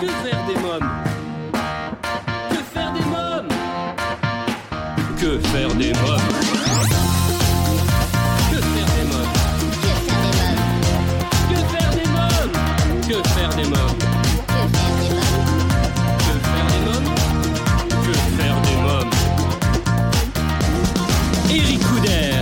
Que faire des mômes Que faire des mômes Que faire des mômes Que faire des mobs Que faire des mobs Que faire des mobs Eric Couder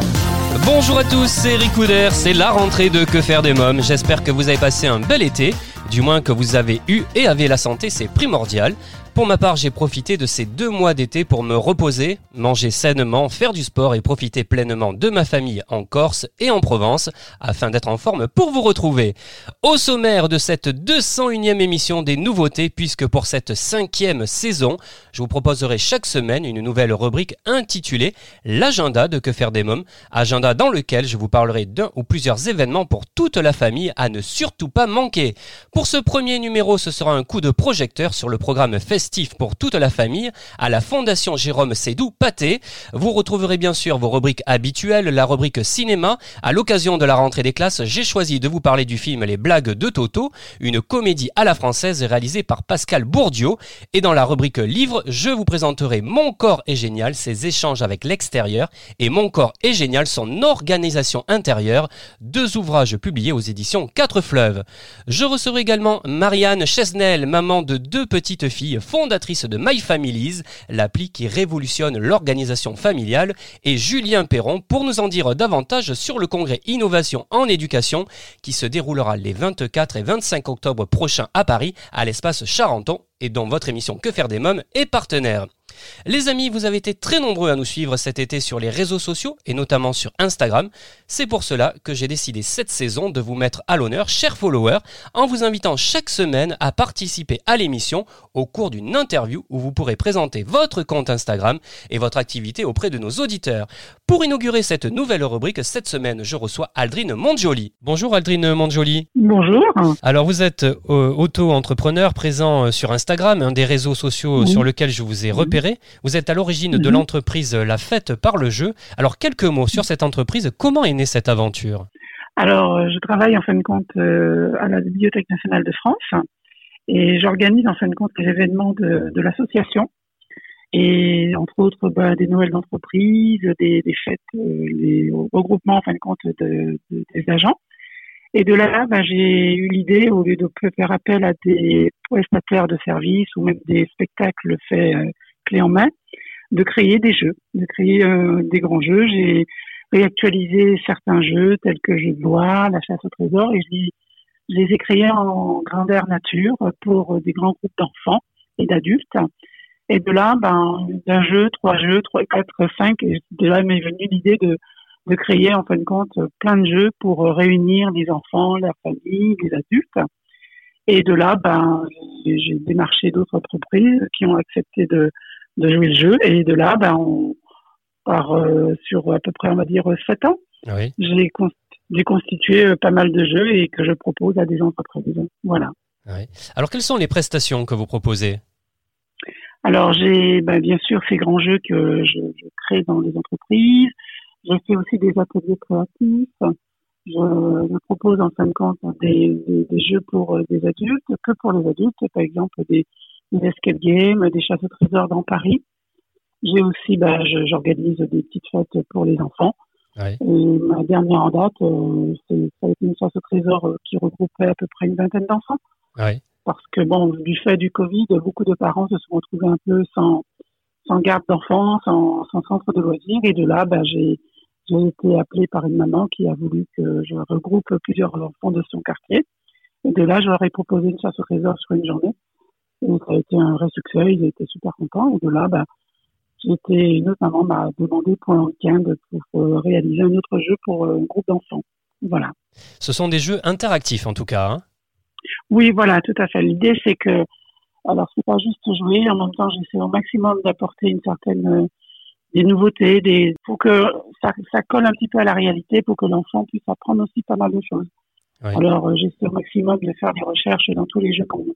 Bonjour à tous, c'est Eric c'est la rentrée de Que faire des mômes. J'espère que vous avez passé un bel été du moins que vous avez eu et avez la santé, c'est primordial. Pour ma part, j'ai profité de ces deux mois d'été pour me reposer, manger sainement, faire du sport et profiter pleinement de ma famille en Corse et en Provence, afin d'être en forme pour vous retrouver. Au sommaire de cette 201e émission des nouveautés, puisque pour cette cinquième saison, je vous proposerai chaque semaine une nouvelle rubrique intitulée L'agenda de Que faire des mômes, agenda dans lequel je vous parlerai d'un ou plusieurs événements pour toute la famille à ne surtout pas manquer. Pour ce premier numéro, ce sera un coup de projecteur sur le programme festif pour toute la famille à la Fondation Jérôme Sédou Pâté. Vous retrouverez bien sûr vos rubriques habituelles, la rubrique cinéma. À l'occasion de la rentrée des classes, j'ai choisi de vous parler du film Les blagues de Toto, une comédie à la française réalisée par Pascal Bourdieu. Et dans la rubrique livre, je vous présenterai Mon corps est génial, ses échanges avec l'extérieur et Mon corps est génial, son organisation intérieure, deux ouvrages publiés aux éditions Quatre Fleuves. Je recevrai également Marianne Chesnel, maman de deux petites filles, fondatrice de My Families, l'appli qui révolutionne l'organisation familiale, et Julien Perron pour nous en dire davantage sur le congrès Innovation en éducation qui se déroulera les 24 et 25 octobre prochains à Paris à l'espace Charenton et dont votre émission Que faire des mômes est partenaire. Les amis, vous avez été très nombreux à nous suivre cet été sur les réseaux sociaux et notamment sur Instagram. C'est pour cela que j'ai décidé cette saison de vous mettre à l'honneur, chers followers, en vous invitant chaque semaine à participer à l'émission au cours d'une interview où vous pourrez présenter votre compte Instagram et votre activité auprès de nos auditeurs. Pour inaugurer cette nouvelle rubrique, cette semaine, je reçois Aldrine Mondjoli. Bonjour Aldrine Mondjoli. Bonjour. Alors vous êtes euh, auto-entrepreneur présent euh, sur Instagram, un des réseaux sociaux Oui. sur lequel je vous ai repéré. Vous êtes à l'origine de Mhm. l'entreprise La Fête par le jeu. Alors quelques mots sur cette entreprise. Comment est née cette aventure? Alors, euh, je travaille en fin de compte euh, à la Bibliothèque nationale de France et j'organise en fin de compte les événements de, de l'association et entre autres bah, des Noëls d'entreprise, des, des fêtes, euh, les regroupements en fin de compte de, de- des agents. Et de là, bah, j'ai eu l'idée, au lieu de faire appel à des prestataires de services ou même des spectacles faits euh, clé en main, de créer des jeux, de créer euh, des grands jeux. J'ai réactualisé certains jeux tels que Jeux de loi, la chasse au trésor, et je les, ai créés en grandeur nature pour des grands groupes d'enfants et d'adultes. Et de là, ben, d'un jeu, trois jeux, trois, quatre, cinq, et de là m'est venue l'idée de, de créer en fin de compte plein de jeux pour réunir les enfants, leurs familles, les adultes. Et de là, ben, j'ai démarché d'autres entreprises qui ont accepté de, de jouer le jeu. Et de là, ben, on part euh, sur à peu près, on va dire, sept ans. Oui. J'ai cons- j'ai constitué euh, pas mal de jeux et que je propose à des entreprises. Voilà. Alors quelles sont les prestations que vous proposez? Alors j'ai ben, bien sûr ces grands jeux que je, je crée dans les entreprises. J'ai fait aussi des ateliers créatifs. Je, je propose en fin de compte des, des, des jeux pour euh, des adultes, que pour les adultes, par exemple des, des escape games, des chasses au trésor dans Paris. J'ai aussi, je- j'organise des petites fêtes pour les enfants. Oui. Et ma dernière en date, euh, c'est- ça a été une chasse au trésor euh, qui regroupait à peu près une vingtaine d'enfants. Oui. Parce que, bon, du fait du Covid, beaucoup de parents se sont retrouvés un peu sans, sans garde d'enfants, sans, sans centre de loisirs. Et de là, j'ai j'ai été appelée par une maman qui a voulu que je regroupe plusieurs enfants de son quartier. Et de là, je leur ai proposé une chasse au trésor sur une journée. Et ça a été un vrai succès, ils étaient super contents. Et de là, j'ai été, une autre maman m'a demandé pour un week-end pour euh, réaliser un autre jeu pour euh, un groupe d'enfants. Voilà. Ce sont des jeux interactifs en tout cas. hein Oui, voilà, tout à fait. L'idée, c'est que, alors, c'est pas juste jouer, en même temps, j'essaie au maximum d'apporter une certaine, euh, des nouveautés, des, pour que ça, ça colle un petit peu à la réalité, pour que l'enfant puisse apprendre aussi pas mal de choses. Oui. Alors, j'essaie au maximum de faire des recherches dans tous les jeux qu'on,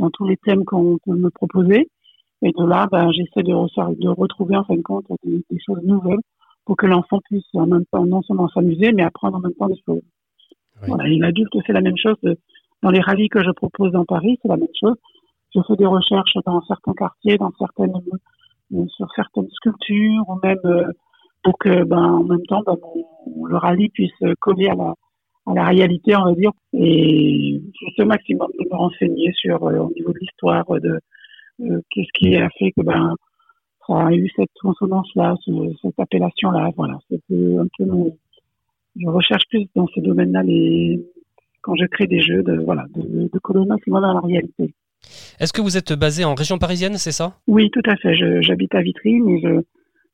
dans tous les thèmes qu'on peut me proposer. Et de là, ben, j'essaie de, retrouver, en fin de compte, des, des choses nouvelles pour que l'enfant puisse en même temps non seulement s'amuser, mais apprendre en même temps des choses. Oui. Voilà, et l'adulte, c'est la même chose. de- dans les rallyes que je propose dans Paris, c'est la même chose. je fais des recherches dans certains quartiers, dans certaines, sur certaines sculptures, ou même pour que, ben, en même temps, ben, le rallye puisse coller à la, à la réalité, on va dire. Et fais au maximum de me renseigner sur, au niveau de l'histoire, de qu'est-ce qui a fait que, ben, ça a eu cette consonance-là, cette appellation-là. Voilà, c'est un peu mon, je recherche plus dans ce domaine-là les, quand je crée des jeux de, voilà, de, de coller maximum à la réalité. Est-ce que vous êtes basé en région parisienne, c'est ça? Oui, tout à fait. J'habite à Vitry, mais je,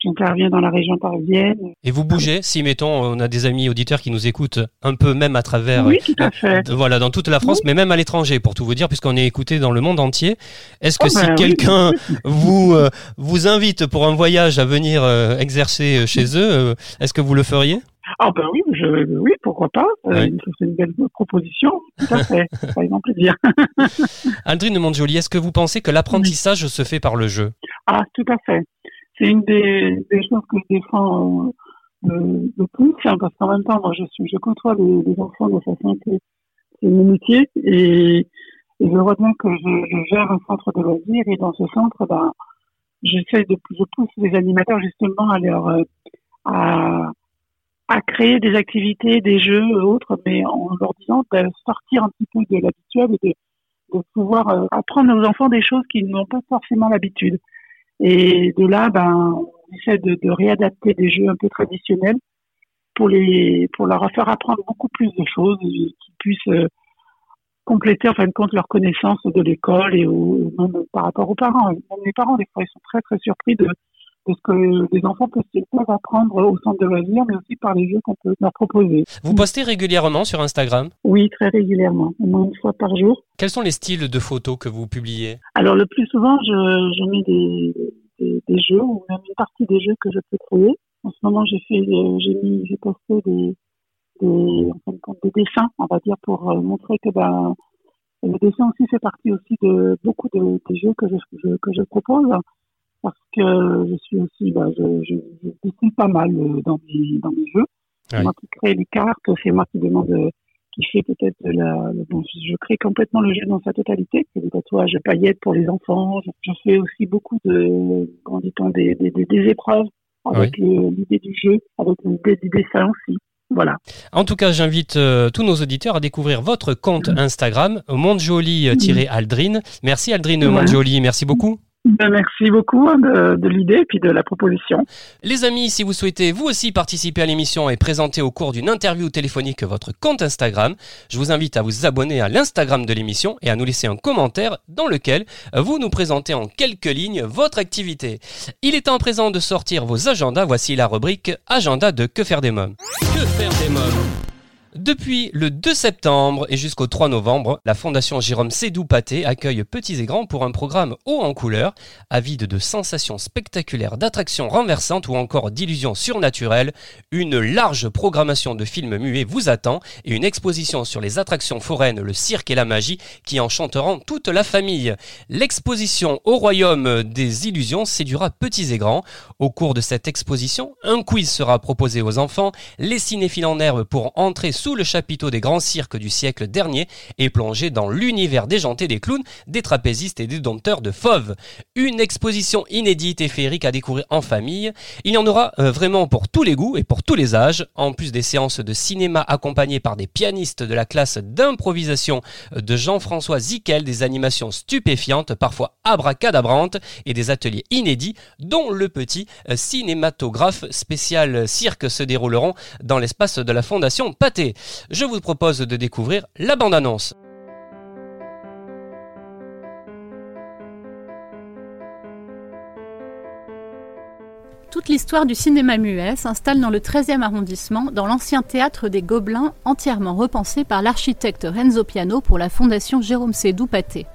j'interviens dans la région parisienne. Et vous bougez Si, mettons, on a des amis auditeurs qui nous écoutent un peu même à travers... Oui, tout à fait. voilà, dans toute la France, mais même à l'étranger, pour tout vous dire, puisqu'on est écouté dans le monde entier. Est-ce que oh, si ben quelqu'un vous, euh, vous invite pour un voyage à venir euh, exercer chez eux, euh, est-ce que vous le feriez? Ah ben oui, je, oui, pourquoi pas. Euh, c'est une belle proposition. Tout à fait. Ça fait plaisir. Aldrine Mondjoli, est-ce que vous pensez que l'apprentissage se fait par le jeu? Ah, tout à fait. C'est une des, choses que je défends euh, le plus, parce qu'en même temps, moi, je suis, je côtoie les, enfants de façon que c'est mon métier et, je vois bien que je, gère un centre de loisirs et dans ce centre, ben, j'essaie de, je pousse les animateurs justement à leur, euh, à, à créer des activités, des jeux autres, mais en leur disant de sortir un petit peu de l'habituel et de, pouvoir euh, apprendre aux enfants des choses qu'ils n'ont pas forcément l'habitude. Et de là, ben, on essaie de, de, réadapter des jeux un peu traditionnels pour les pour leur faire apprendre beaucoup plus de choses, qu'ils puissent euh, compléter en fin de compte leur connaissance de l'école et au, même par rapport aux parents. Même les parents, des fois, ils sont très très surpris de ce que les enfants peuvent, apprendre au centre de loisirs, mais aussi par les jeux qu'on peut leur proposer. Vous postez régulièrement sur Instagram? Oui, très régulièrement, au moins une fois par jour. Quels sont les styles de photos que vous publiez? Alors le plus souvent, je, je mets des, des, jeux, ou même une partie des jeux que je peux créer. En ce moment, j'ai fait, j'ai mis, j'ai posté des, des, des dessins, on va dire, pour euh, montrer que ben, le dessin aussi fait partie aussi de beaucoup de, des jeux que je, que je propose parce que je suis aussi, bah, je, je, je pas mal euh, dans mes, dans mes jeux. C'est moi qui crée les cartes, c'est moi qui demande, euh, qui fait peut-être la, bon, je crée complètement le jeu dans sa totalité. C'est des tatouages paillettes pour les enfants. Je, fais aussi beaucoup de, comment dit-on, des, des, des, épreuves avec l'idée du jeu, avec l'idée du dessin aussi. Voilà. En tout cas, j'invite euh, tous nos auditeurs à découvrir votre compte Instagram, Mondjoli-Aldrine. Merci Aldrine Mondjoli, merci beaucoup. Ben, merci beaucoup hein, de, de l'idée et puis de la proposition. Les amis, si vous souhaitez vous aussi participer à l'émission et présenter au cours d'une interview téléphonique votre compte Instagram, je vous invite à vous abonner à l'Instagram de l'émission et à nous laisser un commentaire dans lequel vous nous présentez en quelques lignes votre activité. Il est temps présent de sortir vos agendas. Voici la rubrique Agenda de Que faire des mômes. Que faire des mômes? Depuis le 2 septembre et jusqu'au 3 novembre, la Fondation Jérôme Sédou Paté accueille petits et grands pour un programme haut en couleur, avide de sensations spectaculaires, d'attractions renversantes ou encore d'illusions surnaturelles. Une large programmation de films muets vous attend et une exposition sur les attractions foraines, le cirque et la magie qui enchanteront toute la famille. L'exposition au royaume des illusions séduira petits et grands. Au cours de cette exposition, un quiz sera proposé aux enfants, les cinéphiles en herbe pourront entrer sous le chapiteau des grands cirques du siècle dernier et plonger dans l'univers déjanté des clowns, des trapézistes et des dompteurs de fauves. Une exposition inédite et féerique à découvrir en famille. Il y en aura euh, vraiment pour tous les goûts et pour tous les âges, en plus des séances de cinéma accompagnées par des pianistes de la classe d'improvisation de Jean-François Zickel, des animations stupéfiantes, parfois abracadabrantes, et des ateliers inédits, dont le petit euh, cinématographe spécial cirque se dérouleront dans l'espace de la Fondation Pâté je vous propose de découvrir la bande-annonce. Toute l'histoire du cinéma muet s'installe dans le 13e arrondissement, dans l'ancien théâtre des Gobelins, entièrement repensé par l'architecte Renzo Piano pour la fondation Jérôme Sédou Paté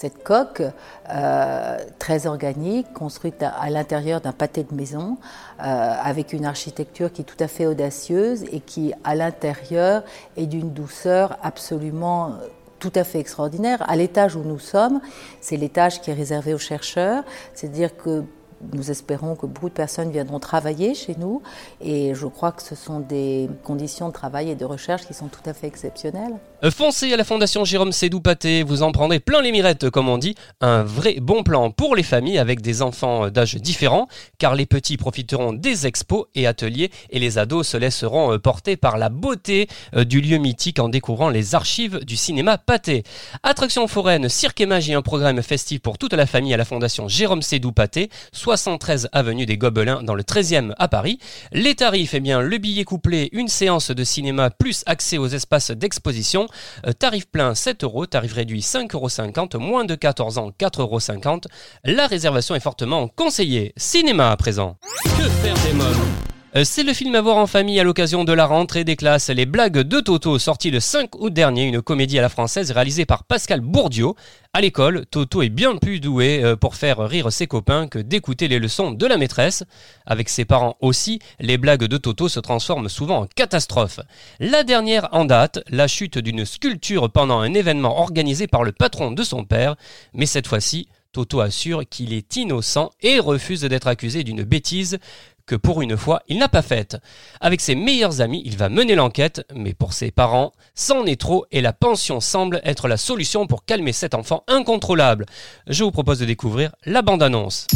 cette coque euh, très organique, construite à, l'intérieur d'un pâté de maison, euh, avec une architecture qui est tout à fait audacieuse et qui, à l'intérieur, est d'une douceur absolument euh, tout à fait extraordinaire. À l'étage où nous sommes, c'est l'étage qui est réservé aux chercheurs, c'est-à-dire que nous espérons que beaucoup de personnes viendront travailler chez nous et je crois que ce sont des conditions de travail et de recherche qui sont tout à fait exceptionnelles. Foncez à la Fondation Jérôme Sédou Paté, vous en prendrez plein les mirettes comme on dit, un vrai bon plan pour les familles avec des enfants d'âge différents car les petits profiteront des expos et ateliers et les ados se laisseront euh, porter par la beauté euh, du lieu mythique en découvrant les archives du cinéma Paté. Attraction foraine, cirque et magie, un programme festif pour toute la famille à la Fondation Jérôme Sédou Paté, 73 avenue des Gobelins dans le 13e à Paris. Les tarifs, eh bien, le billet couplé, une séance de cinéma plus accès aux espaces d'exposition. Euh, tarif plein 7 euros, tarif réduit 5,50 euros, moins de 14 ans 4,50 euros. La réservation est fortement conseillée. Cinéma à présent. Que faire des Euh, C'est le film à voir en famille à l'occasion de la rentrée des classes. Les blagues de Toto, sorti le 5 août dernier, une comédie à la française réalisée par Pascal Bourdieu. À l'école, Toto est bien plus doué euh, pour faire rire ses copains que d'écouter les leçons de la maîtresse. Avec ses parents aussi, les blagues de Toto se transforment souvent en catastrophe. La dernière en date, la chute d'une sculpture pendant un événement organisé par le patron de son père. Mais cette fois-ci, Toto assure qu'il est innocent et refuse d'être accusé d'une bêtise que pour une fois il n'a pas faite. Avec ses meilleurs amis, il va mener l'enquête, mais pour ses parents, c'en est trop et la pension semble être la solution pour calmer cet enfant incontrôlable. Je vous propose de découvrir la bande-annonce.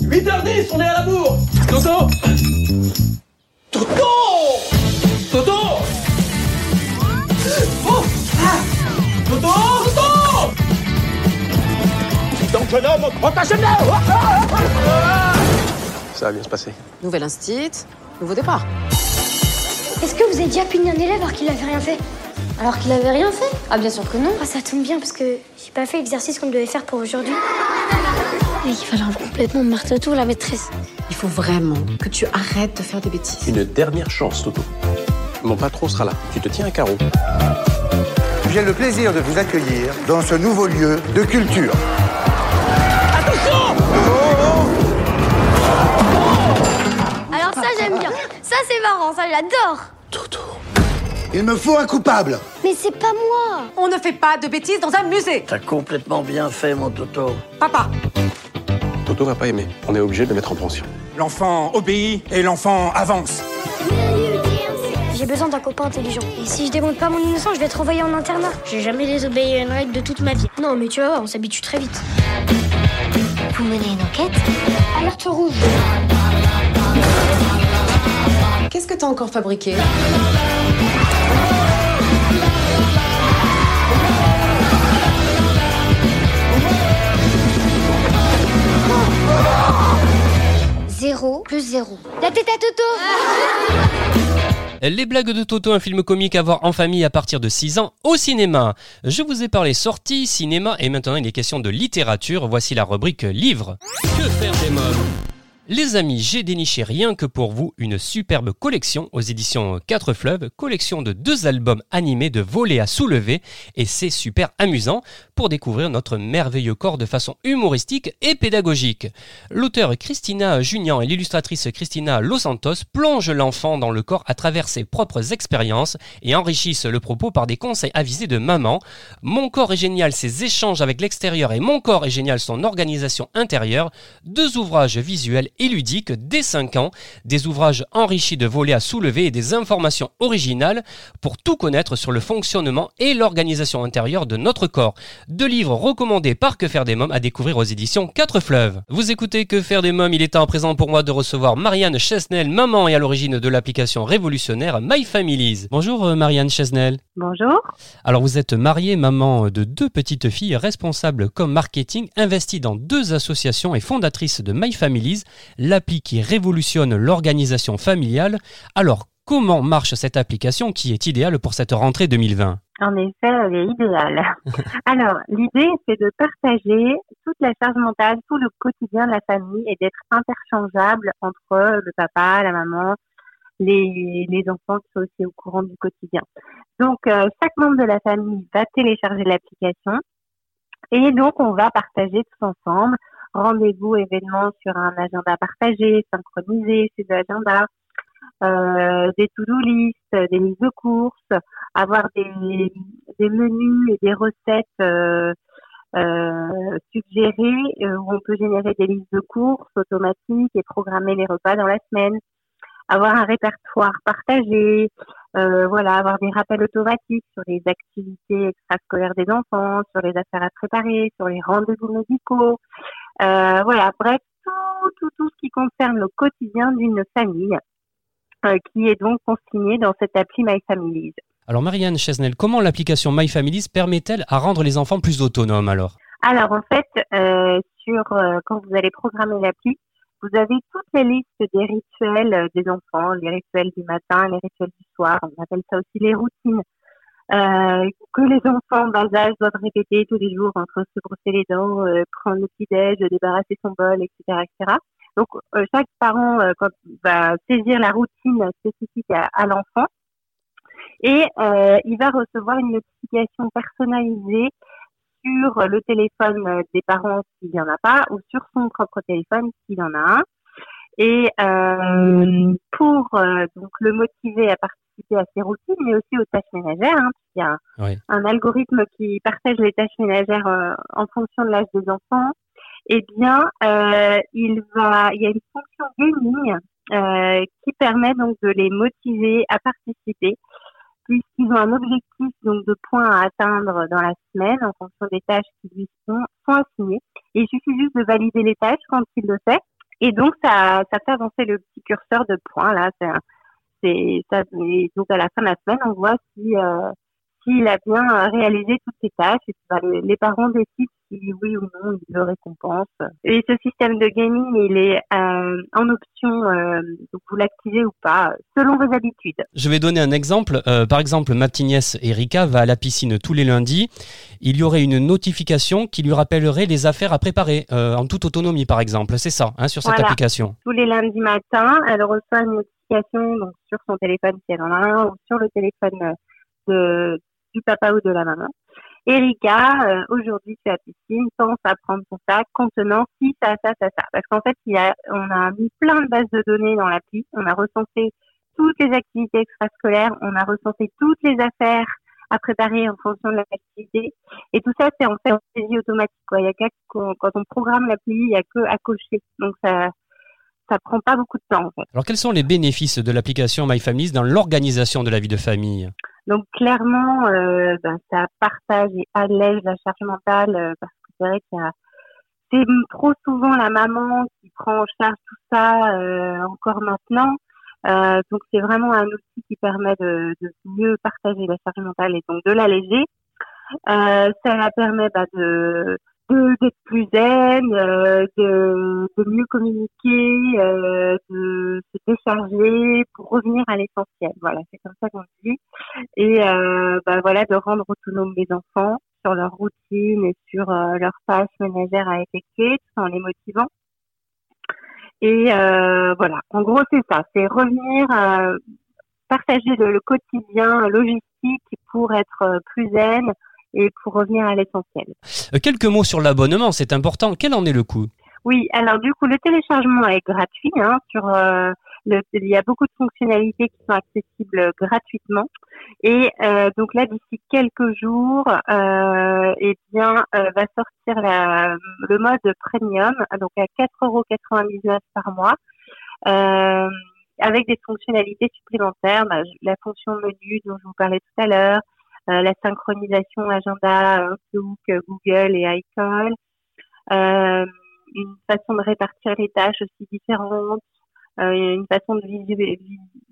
8h10, on est à la bourre. Toto. Toto. Toto. Oh. Ah Toto. Toto Donc jeune homme, attachez-le Ça va bien se passer. Nouvel instit, nouveau départ. Est-ce que vous avez déjà puni un élève alors qu'il avait rien fait Alors qu'il avait rien fait Ah bien sûr que non. Ah, ça tombe bien parce que j'ai pas fait l'exercice qu'on devait faire pour aujourd'hui. Il fallait complètement marteau tout la maîtresse. Il faut vraiment que tu arrêtes de faire des bêtises. Une dernière chance, Toto. Mon patron sera là. Tu te tiens à carreau. J'ai le plaisir de vous accueillir dans ce nouveau lieu de culture. C'est marrant, ça j'adore. Toto. Il me faut un coupable. Mais c'est pas moi. On ne fait pas de bêtises dans un musée. T'as complètement bien fait, mon Toto. Papa, Toto va pas aimer. On est obligé de le mettre en pension. L'enfant obéit et l'enfant avance. J'ai besoin d'un copain intelligent. Et si je démonte pas mon innocence, je vais être envoyé en internat. J'ai jamais désobéi à une règle de toute ma vie. Non, mais tu vas voir, on s'habitue très vite. Vous menez une enquête? Alerte rouge. Qu'est-ce que t'as encore fabriqué Zéro plus zéro. La tête à Toto Les blagues de Toto, un film comique à voir en famille à partir de 6 ans au cinéma. Je vous ai parlé sortie, cinéma et maintenant il est question de littérature. Voici la rubrique livres. Que faire des mômes Les amis, j'ai déniché rien que pour vous une superbe collection aux éditions 4 Fleuves, collection de deux albums animés de volets à soulever et c'est super amusant pour découvrir notre merveilleux corps de façon humoristique et pédagogique. L'auteur Christina Junian et l'illustratrice Christina Los Santos plongent l'enfant dans le corps à travers ses propres expériences et enrichissent le propos par des conseils avisés de maman. Mon corps est génial, ses échanges avec l'extérieur et Mon corps est génial, son organisation intérieure. Deux ouvrages visuels et ludiques dès 5 ans, des ouvrages enrichis de volets à soulever et des informations originales pour tout connaître sur le fonctionnement et l'organisation intérieure de notre corps. Deux livres recommandés par Que faire des mômes à découvrir aux éditions 4 Fleuves. Vous écoutez Que faire des mômes, il est temps à présent pour moi de recevoir Marianne Chesnel, maman et à l'origine de l'application révolutionnaire My Families. Bonjour euh, Marianne Chesnel. Bonjour. Alors vous êtes mariée, maman de deux petites filles, responsable comme marketing, investie dans deux associations et fondatrice de My Families, l'appli qui révolutionne l'organisation familiale. Alors comment marche cette application qui est idéale pour cette rentrée 2020 En effet, elle est idéale. Alors, l'idée, c'est de partager toute la charge mentale, tout le quotidien de la famille et d'être interchangeable entre le papa, la maman, les, les enfants qui sont aussi au courant du quotidien. Donc, euh, chaque membre de la famille va télécharger l'application et donc on va partager tous ensemble rendez-vous, événements sur un agenda partagé, synchronisé, ces agendas, euh, des to-do list, des listes de courses, avoir des, des menus et des recettes euh, euh, suggérer, euh, où on peut générer des listes de courses automatiques et programmer les repas dans la semaine, avoir un répertoire partagé, euh, voilà, avoir des rappels automatiques sur les activités extrascolaires des enfants, sur les affaires à préparer, sur les rendez-vous médicaux, euh, voilà, bref, tout, tout, tout ce qui concerne le quotidien d'une famille euh, qui est donc consigné dans cette appli My Families. Alors Marianne Chesnel, comment l'application My Families permet-elle à rendre les enfants plus autonomes alors? Alors en fait, euh, sur quand vous allez programmer l'appli, vous avez toutes les listes des rituels des enfants, les rituels du matin, les rituels du soir, on appelle ça aussi les routines euh, que les enfants en bas âge doivent répéter tous les jours entre se brosser les dents, euh, prendre le petit-déj, débarrasser son bol, etc., etc. Donc euh, chaque parent euh, quand, va saisir la routine spécifique à, à l'enfant et euh, il va recevoir une notification personnalisée sur le téléphone des parents s'il n'y en a pas ou sur son propre téléphone s'il en a un. Et euh, pour euh, donc le motiver à participer à ses routines, mais aussi aux tâches ménagères, hein, il y a Oui. un algorithme qui partage les tâches ménagères euh, en fonction de l'âge des enfants. Eh bien, euh, il va, il y a une fonction gaming euh, qui permet donc de les motiver à participer puisqu'ils ont un objectif donc de points à atteindre dans la semaine en fonction des tâches qui lui sont, sont assignées. Et il suffit juste de valider les tâches quand il le fait. Et donc ça, ça fait avancer le petit curseur de points là. C'est, un- c'est ça. Et donc à la fin de la semaine, on voit si euh, s'il a bien réalisé toutes ses tâches. Et puis, bah, les, les parents décident si oui ou non ils le récompensent. Et ce système de gaming, il est euh, en option. euh, donc vous l'activez ou pas selon vos habitudes. Je vais donner un exemple. Euh, par exemple, ma petite nièce Erika va à la piscine tous les lundis. Il y aurait une notification qui lui rappellerait les affaires à préparer en toute autonomie, par exemple. C'est ça, hein, sur cette Voilà. application. tous les lundis matins, elle reçoit une donc sur son téléphone si elle en a un ou sur le téléphone de, du papa ou de la maman. Erika, euh, aujourd'hui tu la piscine, pense à prendre son sac contenant ci, ça, ça, ça, ça. Parce qu'en fait, il y a, on a mis plein de bases de données dans l'appli. On a recensé toutes les activités extrascolaires, on a recensé toutes les affaires à préparer en fonction de l'activité. Et tout ça, c'est en fait en saisie automatique. Il y a qu'à, quand on programme l'appli, il y a que à cocher. Donc ça, ça prend pas beaucoup de temps en fait. Alors, quels sont les bénéfices de l'application My Families dans l'organisation de la vie de famille? Donc clairement, euh, ben, ça partage et allège la charge mentale euh, parce que c'est vrai qu'il y a c'est trop souvent la maman qui prend en charge tout ça euh, encore maintenant. Euh, donc c'est vraiment un outil qui permet de, de mieux partager la charge mentale et donc de l'alléger. Euh, ça permet bah, de de- d'être plus zen, euh, de, de mieux communiquer, euh, de se décharger pour revenir à l'essentiel. Voilà, c'est comme ça qu'on dit. Et euh, bah, voilà, de rendre autonomes les enfants sur leur routine et sur leurs tâches ménagères à effectuer, tout en les motivant. Et voilà, en gros c'est ça, c'est revenir euh, partager le, quotidien logistique pour être plus zen et pour revenir à l'essentiel. Euh, Quelques mots sur l'abonnement, c'est important. Quel en est le coût? Oui, alors du coup, le téléchargement est gratuit. Hein, sur, euh, le, il y a beaucoup de fonctionnalités qui sont accessibles gratuitement. Et euh, donc là, d'ici quelques jours, euh, eh bien, euh, va sortir la, le mode premium, donc à 4,99 euros par mois, euh, avec des fonctionnalités supplémentaires, bah, la fonction menu dont je vous parlais tout à l'heure, la synchronisation agenda Outlook, Google et iCall, euh, une façon de répartir les tâches aussi différentes, euh, une façon de visu-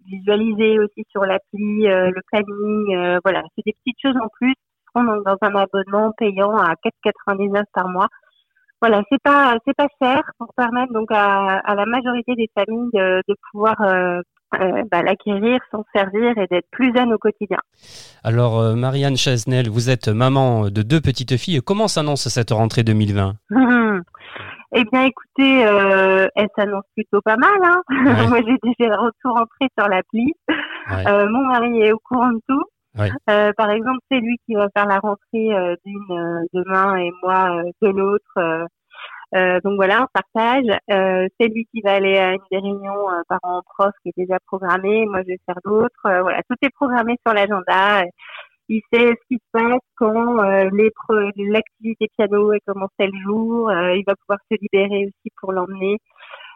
visualiser aussi sur l'appli euh, le planning. euh, voilà, c'est des petites choses en plus. On est dans un abonnement payant à 4,99 par mois. Voilà, c'est pas c'est pas cher pour permettre donc à, à la majorité des familles de, de pouvoir euh, euh, bah, l'acquérir, s'en servir et d'être plus zen au quotidien. Alors, euh, Marianne Chesnel, vous êtes maman de deux petites filles. Comment s'annonce cette rentrée 2020 Eh bien, écoutez, euh, elle s'annonce plutôt pas mal. Hein Ouais. Moi, j'ai déjà retour entré sur l'appli. Ouais. Euh, mon mari est au courant de tout. Euh, par exemple, c'est lui qui va faire la rentrée euh, d'une euh, demain et moi euh, de l'autre. Euh, donc voilà, on partage. C'est lui qui va aller à une des réunions parents-prof qui est déjà programmée. Moi, je vais faire d'autres. Voilà, tout est programmé sur l'agenda. il sait ce qui se passe quand l'activité piano est commencé le jour. Il va pouvoir se libérer aussi pour l'emmener,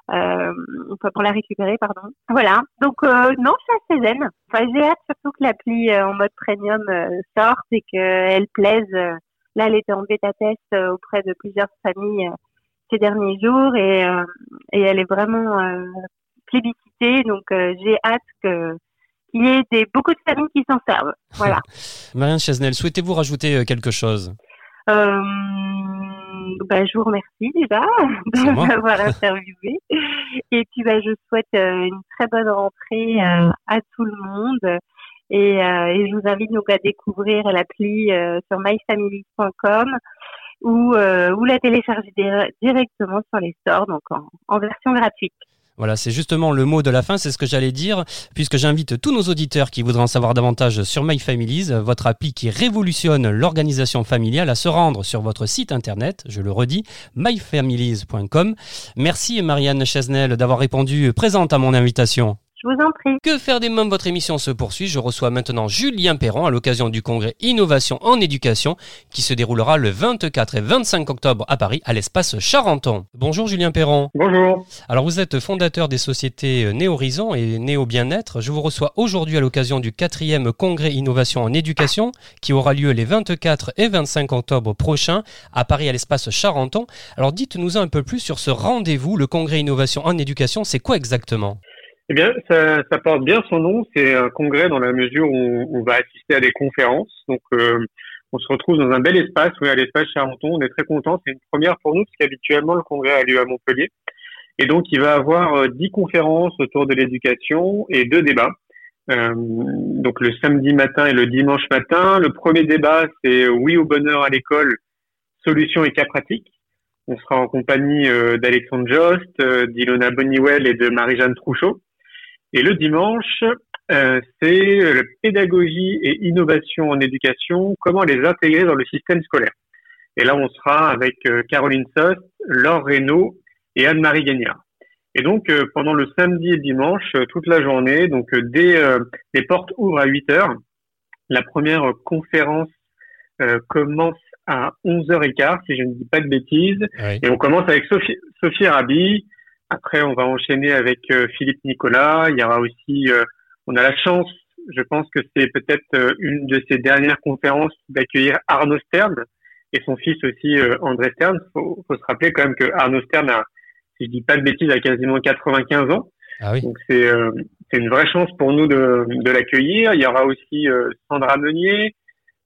pour la récupérer, pardon. Voilà. Donc non, je suis assez zen. Enfin, j'ai hâte surtout que l'appli en mode premium sorte et qu'elle plaise. Là, elle était en bêta test auprès de plusieurs familles ces derniers jours et, et elle est vraiment plébiscitée. Donc j'ai hâte que il y ait des, beaucoup de familles qui s'en servent. Voilà. Marianne Chesnel, souhaitez-vous rajouter euh, quelque chose? Euh, bah, je vous remercie déjà de m'avoir interviewé. Et puis bah, je souhaite euh, une très bonne rentrée euh, à tout le monde. Et, et, je vous invite donc à découvrir l'appli sur myfamily.com ou, ou la télécharger directement sur les stores, donc en, en version gratuite. Voilà, c'est justement le mot de la fin, c'est ce que j'allais dire, puisque j'invite tous nos auditeurs qui voudraient en savoir davantage sur My Families, votre appli qui révolutionne l'organisation familiale, à se rendre sur votre site internet, je le redis, myfamilies.com. Merci Marianne Chesnel d'avoir répondu présente à mon invitation. Je vous en prie. Que faire des mômes? Votre émission se poursuit. Je reçois maintenant Julien Perron à l'occasion du congrès Innovation en éducation qui se déroulera le 24 et 25 octobre à Paris à l'espace Charenton. Bonjour Julien Perron. Bonjour. Alors vous êtes fondateur des sociétés Néo-Horizon et Néo-Bien-être. Je vous reçois aujourd'hui à l'occasion du quatrième congrès Innovation en éducation qui aura lieu les 24 et 25 octobre prochains à Paris à l'espace Charenton. Alors dites-nous un peu plus sur ce rendez-vous, le congrès Innovation en éducation. C'est quoi exactement? Eh bien, ça, ça, porte bien son nom. C'est un congrès dans la mesure où on, va assister à des conférences. Donc, euh, on se retrouve dans un bel espace, oui, à l'espace Charenton. On est très content. C'est une première pour nous, parce qu'habituellement, le congrès a lieu à Montpellier. Et donc, il va avoir euh, dix conférences autour de l'éducation et deux débats. Euh, donc, le samedi matin et le dimanche matin. Le premier débat, c'est Oui au bonheur à l'école, solutions et cas pratiques. On sera en compagnie euh, d'Alexandre Jost, d'Ilona Boniwell et de Marie-Jeanne Trouchot. Et le dimanche, euh, c'est pédagogie et innovation en éducation, comment les intégrer dans le système scolaire. Et là, on sera avec euh, Caroline Sost, Laure Reynaud et Anne-Marie Gagnard. Et donc, euh, pendant le samedi et dimanche, toute la journée, donc dès les portes ouvrent à 8 heures, la première conférence commence à 11h15, si je ne dis pas de bêtises. Et on commence avec Sophie, Sophie Rabi, après, on va enchaîner avec euh, Philippe Nicolas. Il y aura aussi, euh, on a la chance, je pense que c'est peut-être euh, une de ces dernières conférences d'accueillir Arnaud Stern et son fils aussi André Stern. Faut, faut se rappeler quand même que Arnaud Stern a, si je dis pas de bêtises, a quasiment 95 ans. Ah oui. Donc c'est c'est une vraie chance pour nous de, de l'accueillir. Il y aura aussi Sandra Meunier.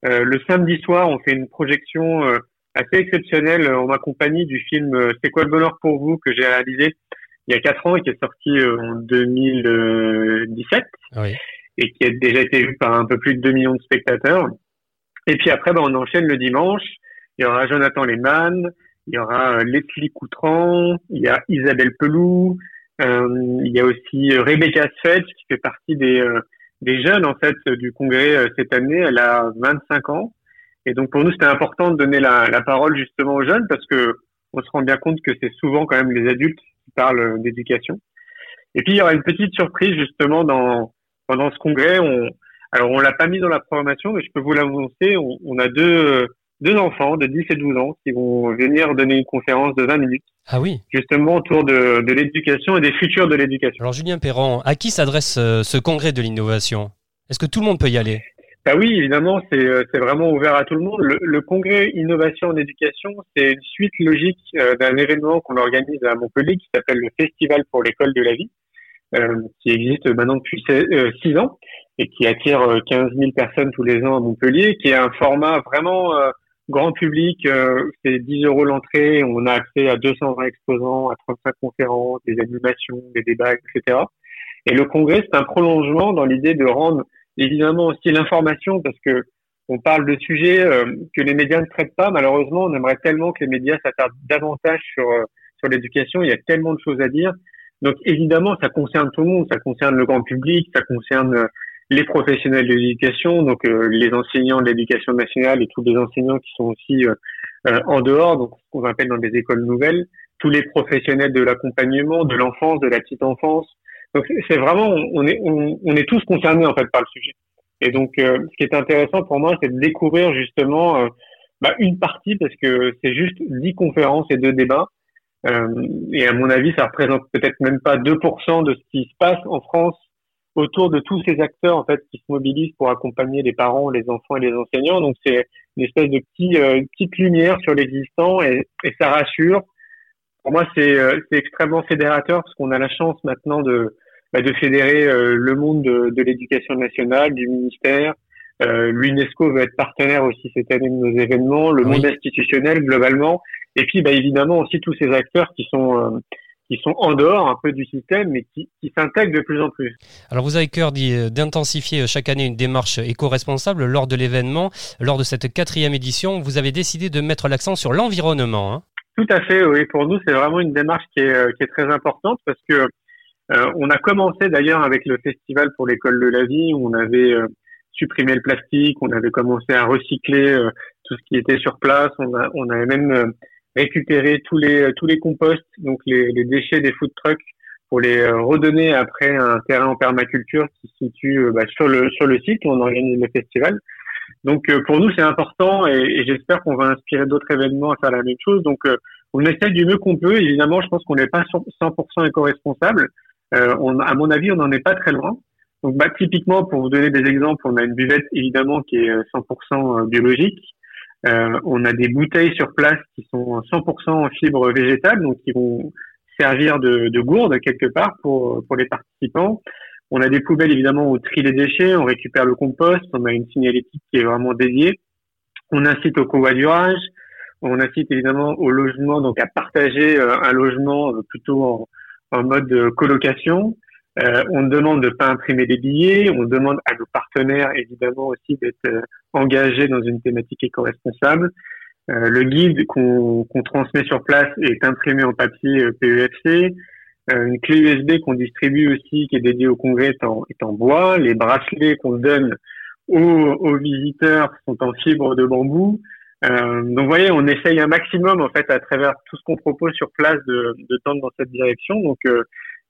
le samedi soir, on fait une projection assez exceptionnelle en ma compagnie du film C'est quoi le bonheur pour vous que j'ai réalisé il y a quatre ans et qui est sorti euh, en 2017 et qui a déjà été vu par un peu plus de 2 millions de spectateurs. Et puis après, ben, on enchaîne le dimanche. Il y aura Jonathan Lehmann, il y aura euh, Leslie Coutran, il y a Isabelle Pelou, euh, il y a aussi Rebecca Sfetch qui fait partie des, des jeunes en fait du congrès cette année. Elle a 25 ans. Et donc pour nous, c'était important de donner la, la parole justement aux jeunes parce que on se rend bien compte que c'est souvent quand même les adultes parle d'éducation. Et puis il y aura une petite surprise justement dans pendant ce congrès. On, alors on l'a pas mis dans la programmation, mais je peux vous l'annoncer. On, on, a deux deux enfants de 10 et 12 ans qui vont venir donner une conférence de 20 minutes. Ah oui. Justement autour de, de l'éducation et des futurs de l'éducation. Alors Julien Perron, à qui s'adresse euh, ce congrès de l'innovation? Est-ce que tout le monde peut y aller? Bah oui, évidemment, euh, c'est vraiment ouvert à tout le monde. Le, congrès Innovation en éducation, c'est une suite logique euh, d'un événement qu'on organise à Montpellier qui s'appelle le Festival pour l'école de la vie, euh, qui existe maintenant depuis six ans et qui attire 15 000 personnes tous les ans à Montpellier, qui est un format vraiment grand public. c'est 10 euros l'entrée, on a accès à 220 exposants, à 35 conférences, des animations, des débats, etc. Et le congrès, c'est un prolongement dans l'idée de rendre évidemment aussi l'information parce que on parle de sujets euh, que les médias ne traitent pas. Malheureusement, on aimerait tellement que les médias s'attardent davantage sur euh, sur l'éducation. Il y a tellement de choses à dire. Donc évidemment, ça concerne tout le monde. Ça concerne le grand public, ça concerne euh, les professionnels de l'éducation, donc les enseignants de l'éducation nationale et tous les enseignants qui sont aussi en dehors, donc ce qu'on appelle dans des écoles nouvelles, tous les professionnels de l'accompagnement, de l'enfance, de la petite enfance, donc c'est vraiment, on est, on, est tous concernés en fait par le sujet. Et donc, ce qui est intéressant pour moi, c'est de découvrir justement bah, une partie, parce que c'est juste dix conférences et deux débats. et à mon avis, ça représente peut-être même pas 2% de ce qui se passe en France autour de tous ces acteurs en fait qui se mobilisent pour accompagner les parents, les enfants et les enseignants. Donc c'est une espèce de petit, euh, petite lumière sur l'existant et, et, ça rassure. Pour moi, c'est euh, extrêmement fédérateur parce qu'on a la chance maintenant de, bah, de fédérer euh, le monde de, de l'éducation nationale, du ministère. Euh, L'UNESCO veut être partenaire aussi cette année de nos événements, le monde institutionnel globalement, et puis bah, évidemment aussi tous ces acteurs qui sont qui sont en dehors un peu du système, mais qui, qui s'intègrent de plus en plus. Alors vous avez cœur d'intensifier chaque année une démarche éco-responsable lors de l'événement. Lors de cette quatrième édition, vous avez décidé de mettre l'accent sur l'environnement. Hein. Tout à fait, oui. Pour nous, c'est vraiment une démarche qui est, euh, très importante parce que euh, on a commencé d'ailleurs avec le festival pour l'école de la vie où on avait euh, supprimé le plastique, on avait commencé à recycler tout ce qui était sur place, on, avait même récupérer tous les tous les composts, donc les, déchets des food trucks, pour les redonner après un terrain en permaculture qui se situe bah, sur le sur le site où on organise le festival. Donc euh, pour nous c'est important et, et j'espère qu'on va inspirer d'autres événements à faire la même chose. Donc on essaie du mieux qu'on peut. Évidemment, je pense qu'on n'est pas 100% éco-responsable. on, à mon avis, on n'en est pas très loin. Donc bah, typiquement, pour vous donner des exemples, on a une buvette évidemment qui est 100% biologique. Euh, on a des bouteilles sur place qui sont 100% en fibres végétales, donc qui vont servir de, de gourde quelque part pour, pour les participants. On a des poubelles évidemment où trie les déchets, on récupère le compost, on a une signalétique qui est vraiment dédiée. On incite au covoiturage, on incite évidemment au logement, donc à partager euh, un logement euh, plutôt en, mode colocation. Euh, on demande de pas imprimer des billets, on demande à nos partenaires évidemment aussi d'être euh, engagés dans une thématique éco-responsable. Euh, le guide qu'on transmet sur place est imprimé en papier PEFC. Une clé USB qu'on distribue aussi, qui est dédiée au congrès, est en, bois. Les bracelets qu'on donne aux, visiteurs sont en fibre de bambou. donc, vous voyez, on essaye un maximum en fait à travers tout ce qu'on propose sur place de, tendre dans cette direction. Donc,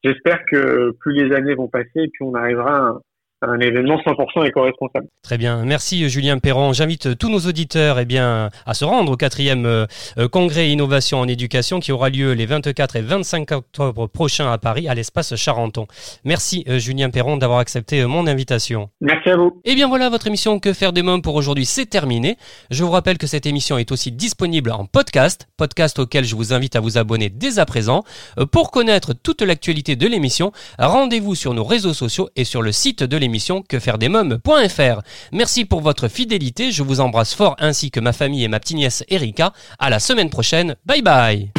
j'espère que plus les années vont passer, plus on arrivera événement 100% éco-responsable. Très bien, merci Julien Perron. J'invite tous nos auditeurs eh bien, à se rendre au quatrième euh, congrès Innovation en éducation qui aura lieu les 24 et 25 octobre prochains à Paris à l'espace Charenton. Merci euh, Julien Perron d'avoir accepté euh, mon invitation. Merci à vous. Et eh bien voilà, votre émission Que faire des mômes pour aujourd'hui, c'est terminé. Je vous rappelle que cette émission est aussi disponible en podcast, podcast auquel je vous invite à vous abonner dès à présent. Pour connaître toute l'actualité de l'émission, rendez-vous sur nos réseaux sociaux et sur le site de l'émission l'émission quefairedesmoms.fr. Merci pour votre fidélité, je vous embrasse fort ainsi que ma famille et ma petite nièce Erika. À la semaine prochaine, bye bye